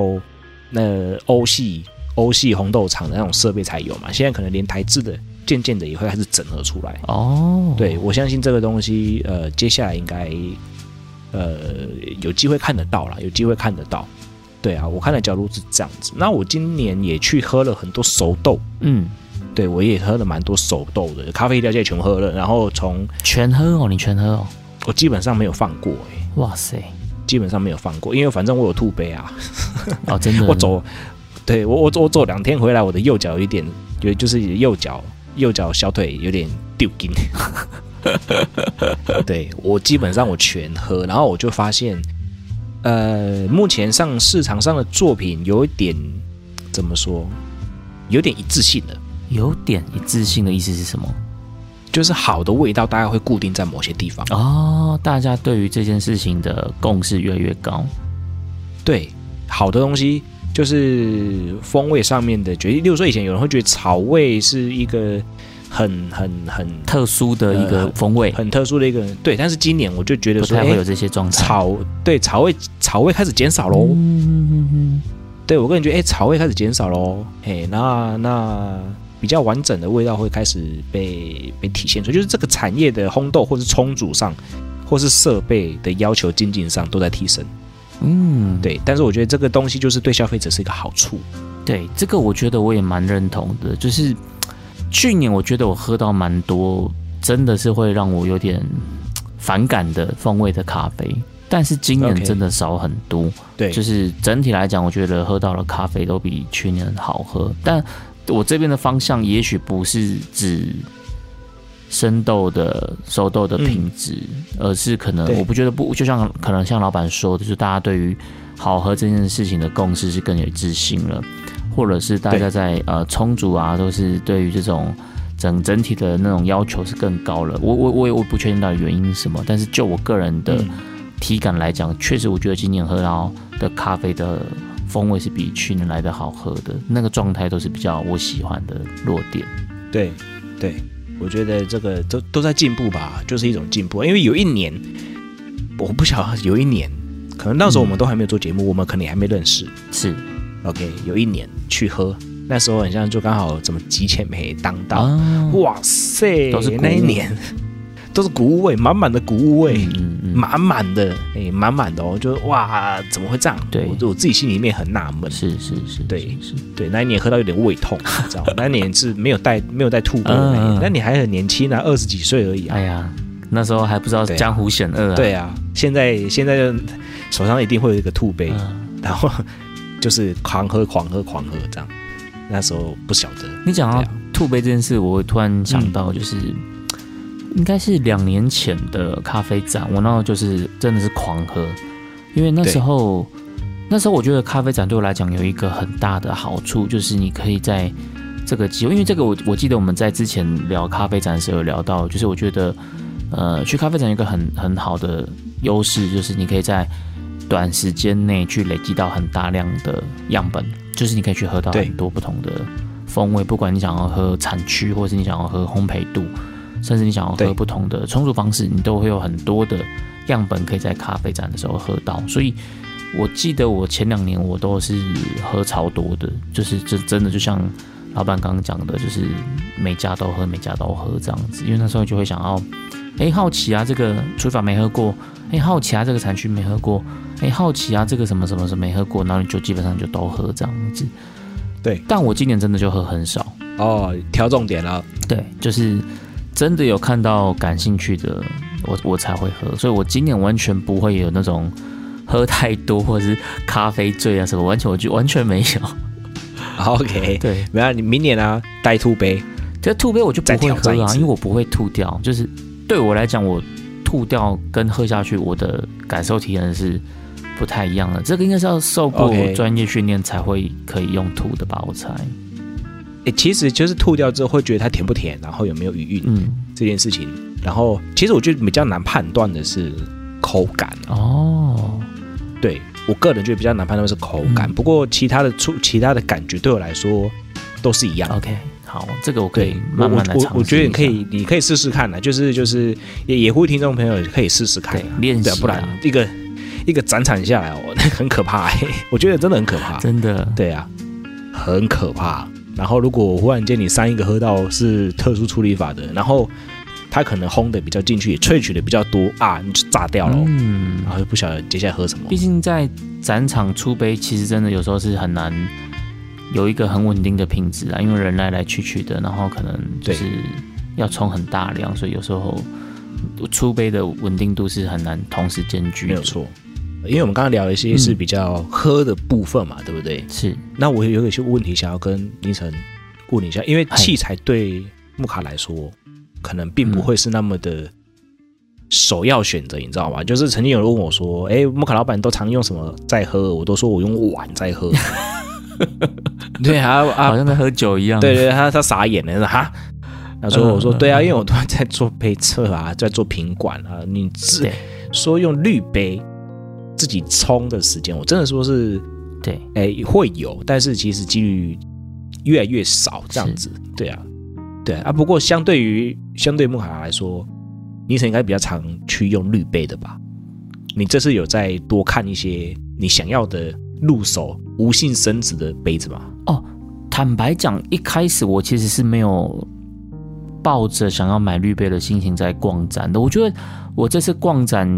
那欧系。欧系红豆厂的那种设备才有嘛，现在可能连台制的渐渐的也会开始整合出来哦。对，我相信这个东西，呃，接下来应该呃有机会看得到了，有机会看得到。对啊，我看的角度是这样子。那我今年也去喝了很多熟豆，嗯，对我也喝了蛮多熟豆的，咖啡一条街全喝了，然后从全喝哦，你全喝哦，我基本上没有放过哎、欸，哇塞，基本上没有放过，因为反正我有吐杯啊，哦，真的，[laughs] 我走。对我我我走两天回来，我的右脚有一点，有就是右脚右脚小腿有点丢筋。[laughs] 对我基本上我全喝，然后我就发现，呃，目前上市场上的作品有一点怎么说，有点一致性的。有点一致性的意思是什么？就是好的味道大概会固定在某些地方。哦，大家对于这件事情的共识越来越高。对，好的东西。就是风味上面的决定，例如说以前有人会觉得草味是一个很很很特殊的一个风味，呃、很特殊的一个对。但是今年我就觉得说，不太会有这些状态。草对草味草味开始减少喽。嗯嗯嗯。对我个人觉得，哎，草味开始减少喽。哎，那那比较完整的味道会开始被被体现出来，就是这个产业的烘豆或是冲煮上，或是设备的要求精进上都在提升。嗯，对，但是我觉得这个东西就是对消费者是一个好处。对，这个我觉得我也蛮认同的。就是去年我觉得我喝到蛮多，真的是会让我有点反感的风味的咖啡，但是今年真的少很多。Okay, 对，就是整体来讲，我觉得喝到的咖啡都比去年好喝。但我这边的方向也许不是指。生豆的熟豆的品质，嗯、而是可能我不觉得不，就像可能像老板说的，就是大家对于好喝这件事情的共识是更有自信了，或者是大家在呃充足啊，都是对于这种整整体的那种要求是更高了。我我我也我不确定到底原因是什么，但是就我个人的体感来讲，确、嗯、实我觉得今年喝到的咖啡的风味是比去年来的好喝的，那个状态都是比较我喜欢的落点。对对。我觉得这个都都在进步吧，就是一种进步。因为有一年，我不晓得有一年，可能那时候我们都还没有做节目，嗯、我们可能还没认识。是，OK，有一年去喝，那时候好像就刚好怎么极浅梅当道，啊、哇塞，都是那一年，[laughs] 都是谷物味，满满的谷物味，嗯嗯，满满的，哎，满满的哦，就哇，怎么会这样？对，我我自己心里面很纳闷。是是是，对是，对，那一年喝到有点胃痛，你知道吗？那一年是没有带没有带吐杯，那你还很年轻啊，二十几岁而已啊。哎呀，那时候还不知道江湖险恶啊。对啊，现在现在就手上一定会有一个吐杯，然后 [laughs] 就是狂喝狂喝狂喝这样。那时候不晓得。你讲到吐杯这件事，我突然想到就是。应该是两年前的咖啡展，我那时候就是真的是狂喝，因为那时候那时候我觉得咖啡展对我来讲有一个很大的好处，就是你可以在这个机会，因为这个我我记得我们在之前聊咖啡展的时候有聊到，就是我觉得呃去咖啡展有一个很很好的优势，就是你可以在短时间内去累积到很大量的样本，就是你可以去喝到很多不同的风味，不管你想要喝产区，或是你想要喝烘焙度。甚至你想要喝不同的冲煮方式，你都会有很多的样本可以在咖啡展的时候喝到。所以我记得我前两年我都是喝超多的，就是这真的就像老板刚刚讲的，就是每家都喝，每家都喝这样子。因为那时候就会想要，哎，好奇啊，这个处理法没喝过，哎，好奇啊，这个产区没喝过，哎，好奇啊，这个什么什么什么没喝过，然后你就基本上就都喝这样子。对，但我今年真的就喝很少哦，挑重点了。对，就是。真的有看到感兴趣的，我我才会喝，所以我今年完全不会有那种喝太多或者是咖啡醉啊什么，完全我就完全没有。OK，[laughs] 对，没有，你明年啊带吐杯，这吐杯我就不会喝啊，因为我不会吐掉，就是对我来讲，我吐掉跟喝下去，我的感受体验是不太一样的。这个应该是要受过专业训练才会可以用吐的吧，我猜。欸、其实就是吐掉之后会觉得它甜不甜，然后有没有余韵，嗯，这件事情。然后其实我觉得比较难判断的是口感哦。对我个人觉得比较难判断的是口感，嗯、不过其他的出其他的感觉对我来说都是一样。OK，好，这个我可以慢慢来尝试。我觉得你可以，你可以试试看呢，就是就是也也呼听众朋友可以试试看练习、啊，不然一个一个展场下来哦，那很可怕、欸。我觉得真的很可怕，[laughs] 真的。对啊，很可怕。然后，如果忽然间你三一个喝到是特殊处理法的，然后它可能烘的比较进去，也萃取的比较多啊，你就炸掉了。嗯，然后就不晓得接下来喝什么。毕竟在展场出杯，其实真的有时候是很难有一个很稳定的品质啊，因为人来来去去的，然后可能就是要冲很大量，所以有时候出杯的稳定度是很难同时兼具。没有错。因为我们刚刚聊一些是比较喝的部分嘛，嗯、对不对？是。那我有一些问题想要跟倪晨问你一下，因为器材对木卡来说，可能并不会是那么的首要选择，嗯、你知道吗？就是曾经有人问我说：“哎，木卡老板都常用什么在喝？”我都说我用碗在喝。[laughs] 对啊，啊，好像在喝酒一样。对对，他他傻眼了，他说哈。他说：“我说对啊，因为我都在做杯测啊，在做品管啊，你自说用滤杯。”自己冲的时间，我真的说是，对，哎，会有，但是其实几率越来越少，这样子，对啊，对啊。不过相对于相对木卡来说，你是应该比较常去用绿杯的吧？你这次有再多看一些你想要的入手无性生殖的杯子吗？哦，坦白讲，一开始我其实是没有抱着想要买绿杯的心情在逛展的。我觉得我这次逛展。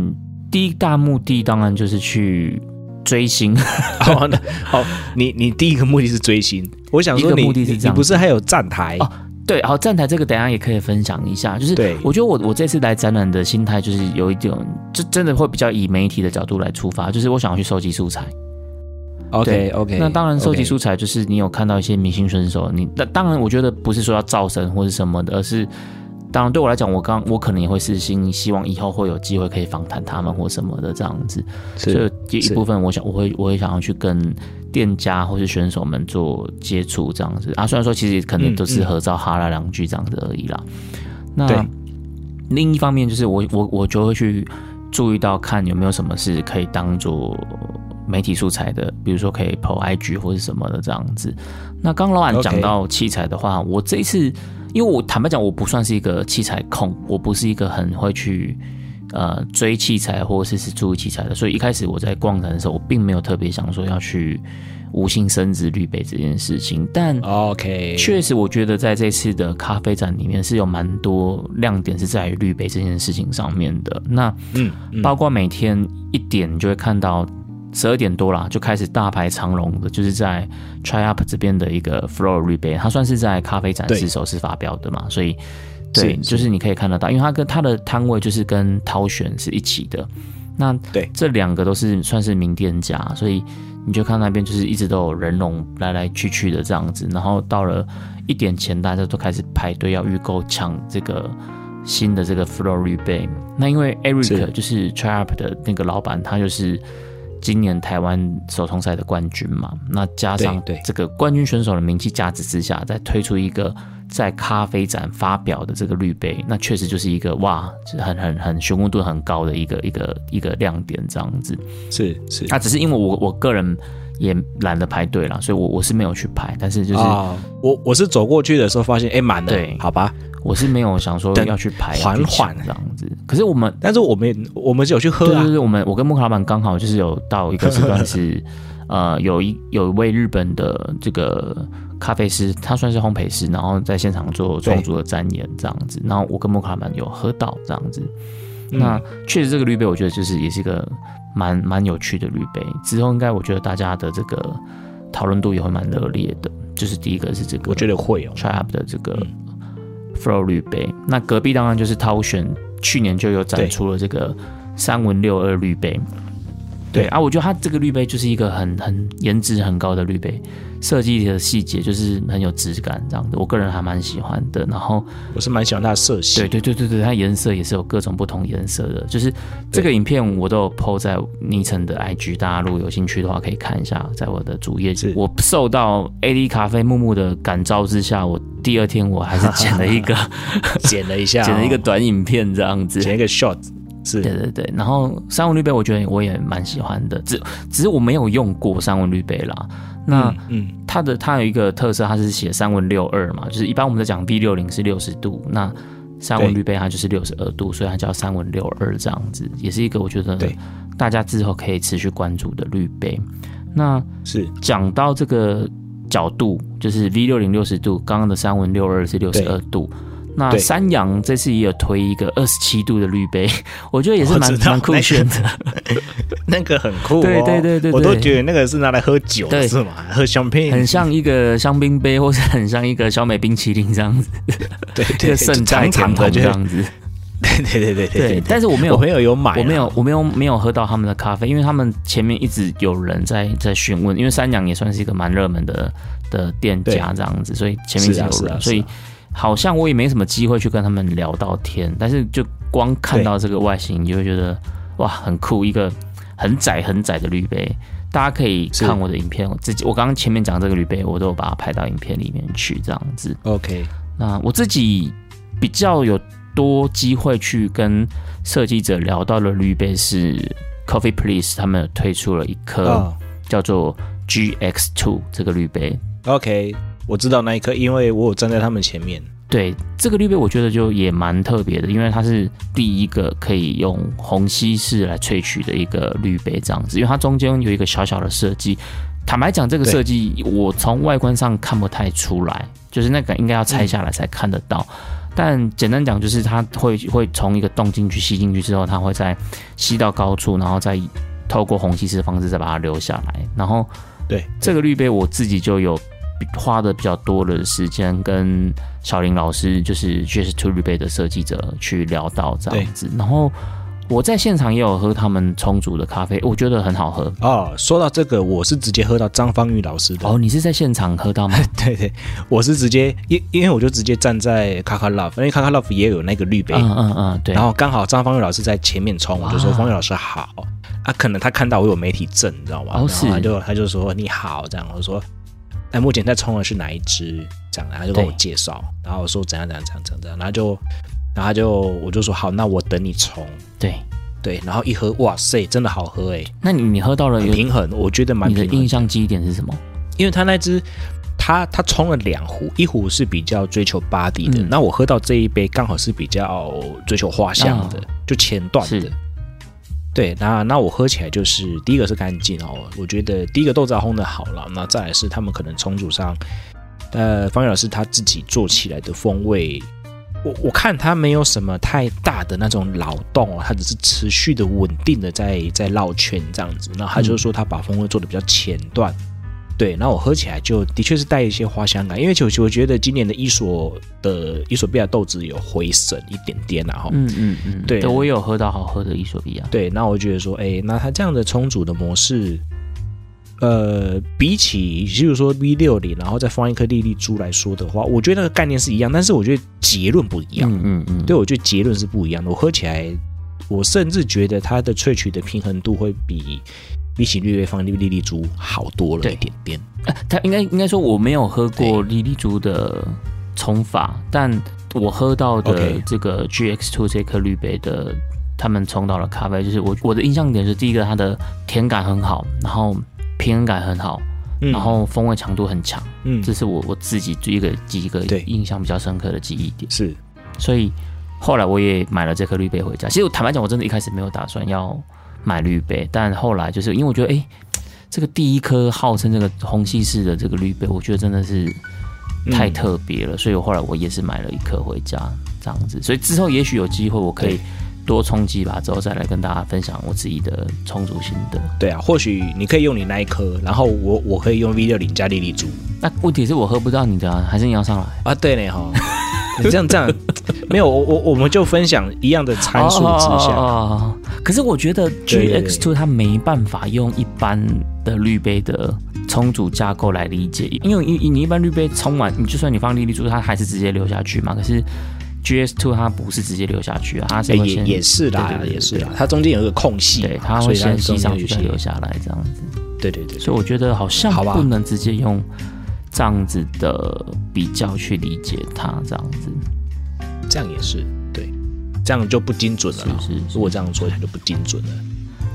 第一大目的当然就是去追星。[laughs] 好，好，你你第一个目的是追星。我想说，你目的是这样，你不是还有站台？哦，对，好，站台这个等下也可以分享一下。就是，对，我觉得我我这次来展览的心态就是有一种，就真的会比较以媒体的角度来出发，就是我想要去收集素材。OK OK，那当然收集素材就是你有看到一些明星选手，你那当然我觉得不是说要造神或者什么的，而是。当然，对我来讲，我刚我可能也会私心，希望以后会有机会可以访谈他们或什么的这样子。所以一部分，我想我会我会想要去跟店家或是选手们做接触这样子啊。虽然说其实可能都是合照哈拉两句这样子而已啦。那另一方面就是我我我就会去注意到看有没有什么是可以当做媒体素材的，比如说可以 po IG 或是什么的这样子。那刚老板讲到器材的话.我这一次。因为我坦白讲，我不算是一个器材控，我不是一个很会去呃追器材或者是是注意器材的，所以一开始我在逛展的时候，我并没有特别想说要去无性生殖绿杯这件事情。但 OK，确实我觉得在这次的咖啡展里面是有蛮多亮点是在于绿杯这件事情上面的。那嗯，包括每天一点你就会看到。十二点多啦，就开始大排长龙的，就是在 Try Up 这边的一个 Floral 滤杯，它算是在咖啡展示首次发表的嘛，所以对，就是你可以看得到，因为它跟它的摊位就是跟涛选是一起的，那对。这两个都是算是名店家，所以你就看那边就是一直都有人龙来来去去的这样子，然后到了一点前，大家都开始排队要预购抢这个新的这个 Floral 滤杯，那因为 Eric 就是 Try Up 的那个老板，他就是。今年台湾手冲赛的冠军嘛，那加上这个冠军选手的名气价值之下，再推出一个在咖啡展发表的这个滤杯，那确实就是一个哇，很很很询问度很高的一个一个一个亮点这样子。是是，那只是因为我我个人也懒得排队了，所以我我是没有去排，但是就是、哦、我我是走过去的时候发现哎满了，对，好吧。我是没有想说要去排，缓缓这样子。可是我们，但是我们我们是有去喝啊。就是我们，我跟木卡老板刚好就是有到一个时段是，[laughs] 呃，有一有一位日本的这个咖啡师，他算是烘焙师，然后在现场做充足的展演这样子。然后我跟木卡老板有喝到这样子。那确实这个绿杯，我觉得就是也是一个蛮蛮有趣的绿杯。之后应该我觉得大家的这个讨论度也会蛮热烈的。就是第一个是这个，我觉得会哦，Try Up 的这个。Flow 绿杯，那隔壁当然就是涛选，去年就有展出了这个三文六二绿杯。对啊，我觉得它这个滤杯就是一个很很颜值很高的滤杯，设计的细节就是很有质感这样子，我个人还蛮喜欢的。然后我是蛮喜欢它的色系，对对对对对，它颜色也是有各种不同颜色的。就是这个影片我都有 po 在昵称的 IG，大家如果有兴趣的话可以看一下，在我的主页。我受到 AD 咖啡木木的感召之下，我第二天我还是剪了一个 [laughs] 剪了一下，[laughs] 剪了一个短影片这样子，剪一个 short。是对对对，然后三文滤杯我觉得我也蛮喜欢的，只只是我没有用过三文滤杯啦。那嗯，它的它有一个特色，它是写三文六二嘛，就是一般我们在讲 V 六零是六十度，那三文滤杯它就是六十二度，所以它叫三文六二这样子，也是一个我觉得大家之后可以持续关注的滤杯。那是讲到这个角度，就是 V 六零六十度，刚刚的三文六二是六十二度。那三洋这次也有推一个二十七度的滤杯，[laughs] 我觉得也是蛮蛮酷炫的，[laughs] 那个很酷，哦。对对对对，我都觉得那个是拿来喝酒的是吗？喝香槟，很像一个香槟杯，或是很像一个小美冰淇淋这样子。[laughs] 对，这个盛产长的这样子。对对对对对，对。但是我没有，我朋友有买，我没有，我没有没有喝到他们的咖啡，因为他们前面一直有人在在询问，因为三洋也算是一个蛮热门的的店家这样子，所以前面一直有人，所以。好像我也没什么机会去跟他们聊到天，但是就光看到这个外形，你就会觉得哇，很酷，一个很窄很窄的滤杯。大家可以看我的影片，我自己我刚刚前面讲这个滤杯，我都有把它拍到影片里面去，这样子。OK，那我自己比较有多机会去跟设计者聊到的滤杯是 Coffee Please，他们有推出了一颗叫做 GX Two 这个滤杯。OK。我知道那一刻，因为我有站在他们前面。对，这个绿杯，我觉得就也蛮特别的，因为它是第一个可以用虹吸式来萃取的一个绿杯，这样子。因为它中间有一个小小的设计，坦白讲，这个设计我从外观上看不太出来，就是那个应该要拆下来才看得到。嗯、但简单讲，就是它会会从一个洞进去吸进去之后，它会再吸到高处，然后再透过虹吸式的方式再把它留下来。然后，对这个绿杯，我自己就有。花的比较多的时间跟小林老师，就是 GX Two 滤杯的设计者去聊到这样子，然后我在现场也有喝他们冲煮的咖啡，我觉得很好喝哦。说到这个，我是直接喝到张方玉老师的哦。你是在现场喝到吗？[laughs] 对对，我是直接因因为我就直接站在卡卡 Love，因为卡卡 Love 也有那个绿杯，嗯嗯嗯，对。然后刚好张方玉老师在前面冲，我就说方玉老师好啊，可能他看到我有媒体证，你知道吗？哦，是。然后他就他就说你好，这样我说。那目前在冲的是哪一支？这样，然后就跟我介绍，然后我说怎样怎样怎样怎样，然后就，然后就我就说好，那我等你冲。对对，然后一喝，哇塞，真的好喝哎！那你你喝到了平衡，我觉得蛮平衡。你的印象记忆点是什么？因为他那支他他冲了两壶，一壶是比较追求 body 的，嗯、那我喝到这一杯刚好是比较追求花香的，哦、就前段的。是对，那那我喝起来就是第一个是干净哦，我觉得第一个豆子烘的好了，那再来是他们可能重组上，呃，方宇老师他自己做起来的风味。我我看他没有什么太大的那种劳动哦，他只是持续的稳定的在在绕圈这样子。那他就是说他把风味做的比较前段，嗯、对。那我喝起来就的确是带一些花香感，因为其实我觉得今年的伊索的伊索比亚豆子有回升一点点然后嗯嗯嗯，对，我也有喝到好喝的伊索比亚。对，那我觉得说，哎，那它这样的充足的模式。呃，比起，比如说 V 六零，然后再放一颗粒粒珠来说的话，我觉得那个概念是一样，但是我觉得结论不一样。嗯嗯嗯，对，我觉得结论是不一样的。我喝起来，我甚至觉得它的萃取的平衡度会比比起绿叶放粒粒粒珠好多了一点点。呃，它应该应该说我没有喝过莉莉珠的冲法，但我喝到的这个 GX Two 这颗绿杯的，他们冲到了咖啡，就是我我的印象点是第一个，它的甜感很好，然后。平衡感很好，嗯、然后风味强度很强，嗯，这是我我自己一个几个印象比较深刻的记忆点。是，所以后来我也买了这颗绿杯回家。其实我坦白讲，我真的一开始没有打算要买绿杯，但后来就是因为我觉得，哎，这个第一颗号称这个虹吸式的这个绿杯，我觉得真的是太特别了，嗯、所以我后来我也是买了一颗回家，这样子。所以之后也许有机会，我可以。多冲几把之后再来跟大家分享我自己的充足心得。对啊，或许你可以用你那一颗，然后我我可以用 V 六零加粒粒珠。那问题是我喝不到你的，啊，还是你要上来啊？对呢哈，[laughs] 你这样这样没有我我我们就分享一样的参数之下。哦，哦，哦，可是我觉得 GX Two 它没办法用一般的滤杯的冲煮架构来理解，因为你你一般滤杯冲完，你就算你放粒粒珠，它还是直接流下去嘛。可是 G S Two 它不是直接流下去啊，它是也也是啦，也是啦，它中间有一个空隙，对，它会先吸上去再流下来这样子。对对对，所以我觉得好像不能直接用这样子的比较去理解它这样子。这样也是对，这样就不精准了。是，是，如果这样说，它就不精准了。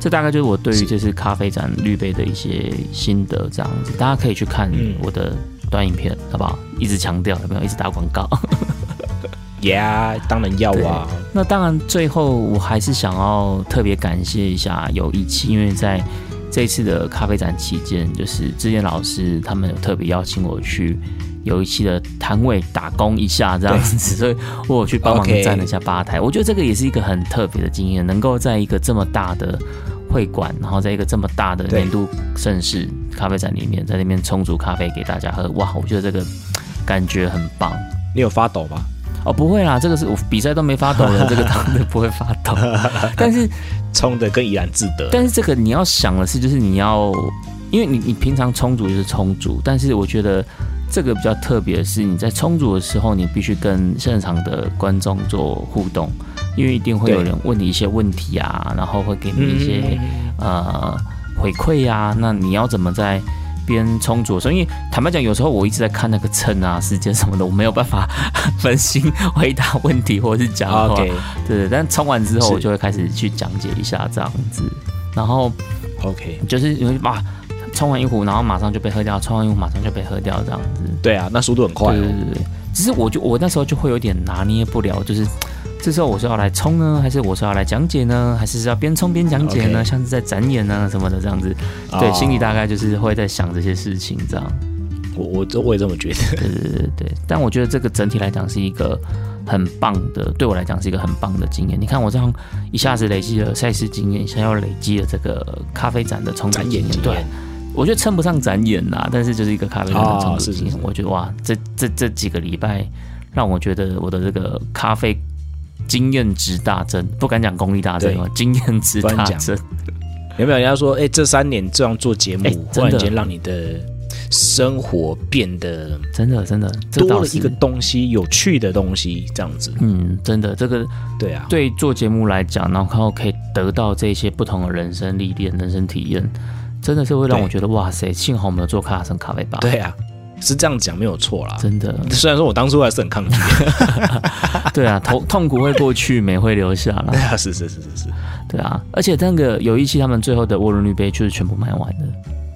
这大概就是我对于这次咖啡展滤杯的一些心得这样子，大家可以去看我的短影片，好不好？一直强调有没有？一直打广告。[laughs] Yeah，当然要啊。那当然，最后我还是想要特别感谢一下有一期，因为在这一次的咖啡展期间，就是志燕老师他们有特别邀请我去有一期的摊位打工一下这样子，所以我有去帮忙站了一下吧台。我觉得这个也是一个很特别的经验，能够在一个这么大的会馆，然后在一个这么大的年度盛世咖啡展里面，在那边冲煮咖啡给大家喝，哇，我觉得这个感觉很棒。你有发抖吗？哦，不会啦，这个是我比赛都没发抖的，[laughs] 这个当然不会发抖。但是 [laughs] 冲的更怡然自得。但是这个你要想的是，就是你要，因为你你平常充足就是充足，但是我觉得这个比较特别的是，你在充足的时候，你必须跟现场的观众做互动，因为一定会有人问你一些问题啊，然后会给你一些、嗯、呃回馈啊，那你要怎么在？边充足的时候，因为坦白讲，有时候我一直在看那个秤啊、时间什么的，我没有办法 [laughs] 分心回答问题或者是讲话。对对，但冲完之后，我就会开始去讲解一下这样子。然后，OK，就是因为哇，冲完一壶，然后马上就被喝掉；冲完一壶，马上就被喝掉，这样子。对啊，那速度很快。对对对，只是我就我那时候就会有点拿捏不了，就是。这时候我是要来冲呢，还是我是要来讲解呢，还是是要边冲边讲解呢？Okay. 像是在展演呢什么的这样子，oh. 对，心里大概就是会在想这些事情这样。我我我也这么觉得。对对对对，但我觉得这个整体来讲是一个很棒的，对我来讲是一个很棒的经验。你看我这样一下子累积了赛事经验，想要累积了这个咖啡展的冲展经验，对，我觉得称不上展演呐，但是就是一个咖啡展的冲展经验。Oh, 我觉得哇，这这这几个礼拜让我觉得我的这个咖啡。经验值大增，不敢讲功力大增哦，经验值大增。有没有人家说，哎、欸，这三年这样做节目，欸、突然间让你的生活变得真的真的多了一个东西，有趣的东西，这样子。嗯，真的，这个对啊，对做节目来讲，然后可以得到这些不同的人生历练、人生体验，真的是会让我觉得哇塞，幸好我们有做卡卡森咖啡吧。对啊。是这样讲没有错啦，真的。虽然说我当初还是很抗拒，[laughs] 对啊，[laughs] 痛痛苦会过去，美会留下啦。对啊，是是是是是，对啊。而且那个有一期他们最后的涡轮绿杯就是全部卖完的，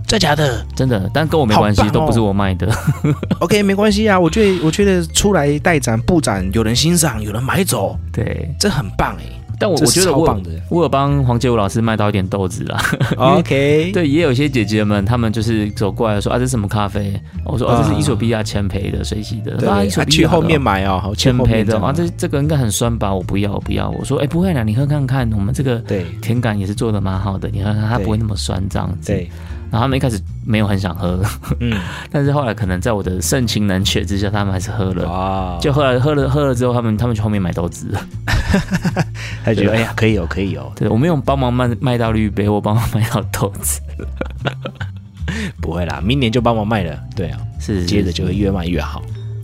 真假的？真的，但跟我没关系，哦、都不是我卖的。[laughs] OK，没关系啊。我觉得，我觉得出来带展布展，有人欣赏，有人买走，对，这很棒哎。但我我觉得我我有帮黄杰武老师卖到一点豆子啦。[laughs] OK，对，也有一些姐姐们，她们就是走过来说啊，这是什么咖啡？我说哦，这是伊索比亚浅焙的水洗的。对，去后面买哦，浅焙的啊，这这个应该很酸吧？我不要，我不要。我说哎，不会啦，你喝看看，我们这个对甜感也是做的蛮好的，你喝看它不会那么酸这样子。对。然后他们一开始没有很想喝，嗯，[laughs] 但是后来可能在我的盛情难却之下，他们还是喝了。哇！就后来喝了喝了之后，他们他们去后面买豆子了。[laughs] 他觉得哎呀，可以有可以有。对，我没有帮忙卖卖到绿杯，我帮忙卖到豆子。[laughs] 不会啦，明年就帮忙卖了。对啊，是接着就会越卖越好。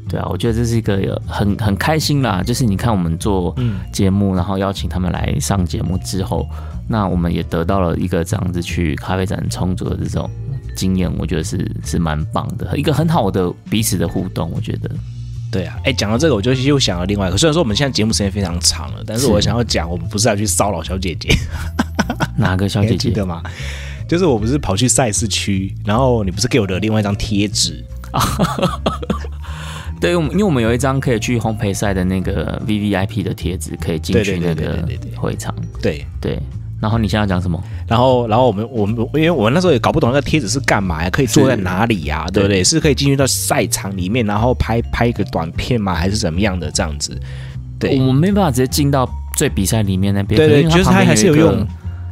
对啊，我觉得这是一个很很开心啦。就是你看我们做节目，然后邀请他们来上节目之后。那我们也得到了一个这样子去咖啡展充作的这种经验，我觉得是是蛮棒的，一个很好的彼此的互动，我觉得。对啊，哎，讲到这个，我就又想到另外一个。虽然说我们现在节目时间非常长了，但是我想要讲，我们不是要去骚扰小姐姐。[laughs] 哪个小姐姐 [laughs] 的吗？就是我不是跑去赛事区，然后你不是给我的另外一张贴纸啊？[laughs] 对，因为我们有一张可以去烘焙赛的那个 VVIP 的贴纸，可以进去那个会场。对对。然后你现在讲什么？然后，然后我们我们，因为我那时候也搞不懂那个贴纸是干嘛呀？可以坐在哪里呀？对不对？是可以进去到赛场里面，然后拍拍一个短片吗？还是怎么样的这样子？对，我们没办法直接进到最比赛里面那边。对对，就是它还是有用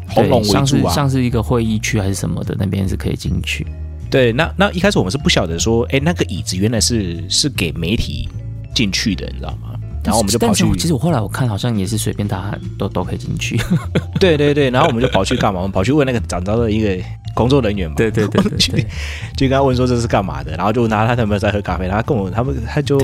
红龙像是像是一个会议区还是什么的，那边是可以进去。对，那那一开始我们是不晓得说，哎，那个椅子原来是是给媒体进去的，你知道吗？然后我们就跑去，其实我后来我看好像也是随便大家都都可以进去。[laughs] 对对对，然后我们就跑去干嘛？我们跑去问那个展昭的一个工作人员嘛。对对对，对，对，[laughs] 就就跟他问说这是干嘛的，然后就问他他有没有在喝咖啡，然后他跟我他们他就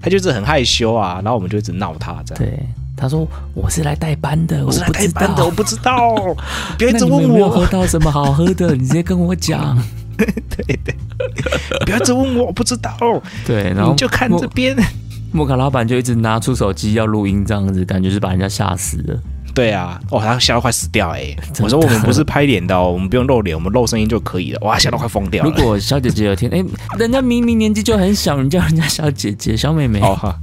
他就是很害羞啊，然后我们就一直闹他这样。对，他说我是来代班的，我是来代班的，我不知道，[laughs] 别一直问我有没有喝到什么好喝的，你直接跟我讲。对对，不要一直问我，我不知道。对，然后你就看这边。木卡老板就一直拿出手机要录音，这样子感觉是把人家吓死了。对啊，哦，他吓到快死掉哎、欸！[laughs] 我说我们不是拍脸的，我们不用露脸，我们露声音就可以了。哇，吓到快疯掉了。[laughs] 如果小姐姐有听，哎、欸，人家明明年纪就很小，你叫人家小姐姐、小妹妹，哦哈，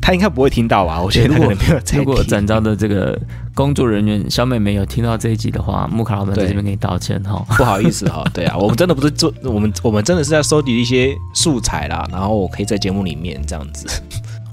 他应该不会听到吧？我觉得如果没有如果展昭的这个工作人员小妹妹有听到这一集的话，木卡老板在这边给你道歉哈，[laughs] 不好意思哈。对啊，我们真的不是做，我们我们真的是在收集一些素材啦，然后我可以在节目里面这样子。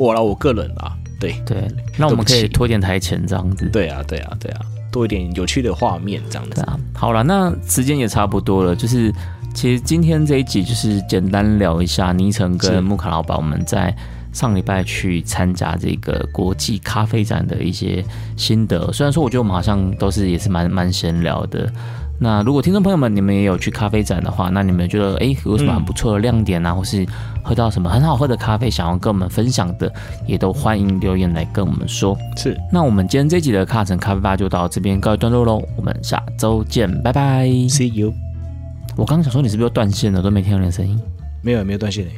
我了，我个人啊，对对，那我们可以拖一点台前这样子，对啊，对啊，对啊，多一点有趣的画面这样子啊。好了，那时间也差不多了，就是其实今天这一集就是简单聊一下尼城跟木卡老板我们在上礼拜去参加这个国际咖啡展的一些心得。虽然说我觉得我们好像都是也是蛮蛮闲聊的。那如果听众朋友们你们也有去咖啡展的话，那你们觉得哎有什么很不错的亮点啊，嗯、或是喝到什么很好喝的咖啡，想要跟我们分享的，也都欢迎留言来跟我们说。是，那我们今天这集的卡城咖啡吧就到这边告一段落喽，我们下周见，拜拜，See you。我刚刚想说你是不是又断线了，都没听到你的声音？没有，没有断线嘞。